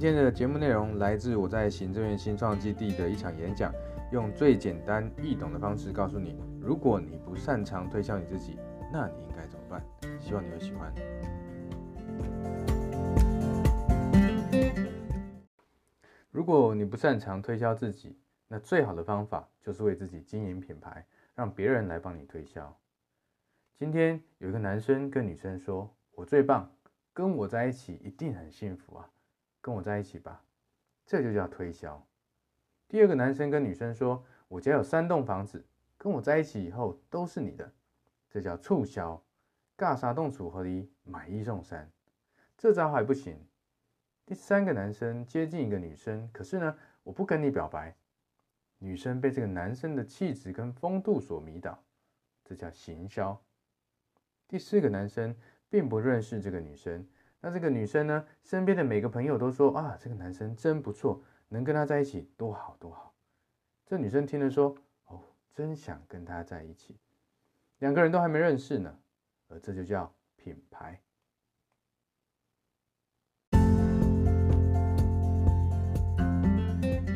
今天的节目内容来自我在行政院新创基地的一场演讲。用最简单易懂的方式告诉你，如果你不擅长推销你自己，那你应该怎么办？希望你会喜欢。如果你不擅长推销自己，那最好的方法就是为自己经营品牌，让别人来帮你推销。今天有一个男生跟女生说：“我最棒，跟我在一起一定很幸福啊，跟我在一起吧。”这就叫推销。第二个男生跟女生说：“我家有三栋房子，跟我在一起以后都是你的。”这叫促销，尬啥动组合里买一送三，这招还不行。第三个男生接近一个女生，可是呢，我不跟你表白。女生被这个男生的气质跟风度所迷倒，这叫行销。第四个男生并不认识这个女生，那这个女生呢，身边的每个朋友都说：“啊，这个男生真不错。”能跟他在一起多好多好，这女生听了说：“哦，真想跟他在一起。”两个人都还没认识呢，而这就叫品牌。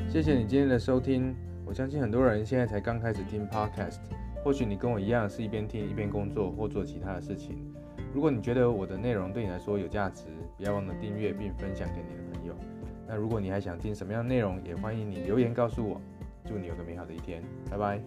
谢谢你今天的收听，我相信很多人现在才刚开始听 Podcast，或许你跟我一样是一边听一边工作或做其他的事情。如果你觉得我的内容对你来说有价值，不要忘了订阅并分享给你的朋友。那如果你还想听什么样的内容，也欢迎你留言告诉我。祝你有个美好的一天，拜拜。